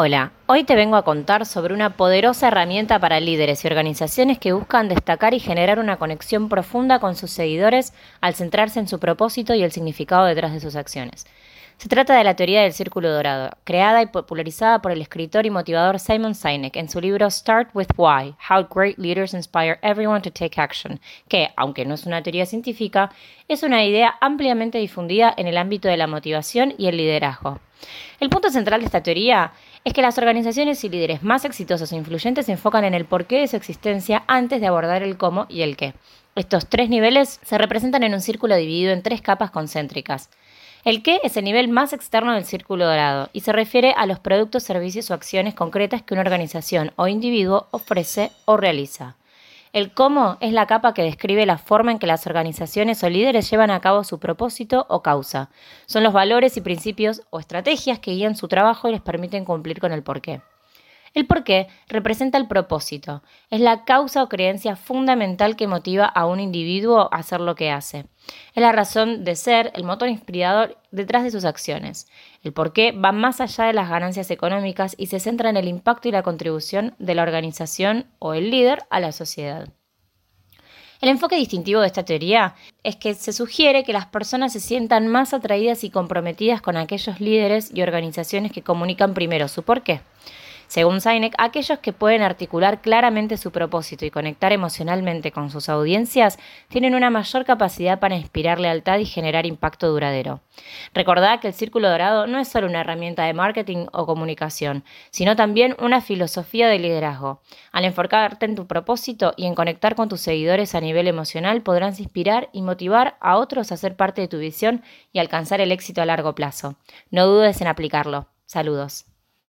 Hola, hoy te vengo a contar sobre una poderosa herramienta para líderes y organizaciones que buscan destacar y generar una conexión profunda con sus seguidores al centrarse en su propósito y el significado detrás de sus acciones. Se trata de la teoría del círculo dorado, creada y popularizada por el escritor y motivador Simon Sinek en su libro Start with Why: How Great Leaders Inspire Everyone to Take Action, que, aunque no es una teoría científica, es una idea ampliamente difundida en el ámbito de la motivación y el liderazgo. El punto central de esta teoría es que las organizaciones y líderes más exitosos e influyentes se enfocan en el porqué de su existencia antes de abordar el cómo y el qué. Estos tres niveles se representan en un círculo dividido en tres capas concéntricas. El qué es el nivel más externo del círculo dorado y se refiere a los productos, servicios o acciones concretas que una organización o individuo ofrece o realiza. El cómo es la capa que describe la forma en que las organizaciones o líderes llevan a cabo su propósito o causa. Son los valores y principios o estrategias que guían su trabajo y les permiten cumplir con el porqué. El porqué representa el propósito, es la causa o creencia fundamental que motiva a un individuo a hacer lo que hace. Es la razón de ser, el motor inspirador detrás de sus acciones. El porqué va más allá de las ganancias económicas y se centra en el impacto y la contribución de la organización o el líder a la sociedad. El enfoque distintivo de esta teoría es que se sugiere que las personas se sientan más atraídas y comprometidas con aquellos líderes y organizaciones que comunican primero su porqué. Según Sinek, aquellos que pueden articular claramente su propósito y conectar emocionalmente con sus audiencias tienen una mayor capacidad para inspirar lealtad y generar impacto duradero. Recordad que el círculo dorado no es solo una herramienta de marketing o comunicación, sino también una filosofía de liderazgo. Al enfocarte en tu propósito y en conectar con tus seguidores a nivel emocional, podrás inspirar y motivar a otros a ser parte de tu visión y alcanzar el éxito a largo plazo. No dudes en aplicarlo. Saludos.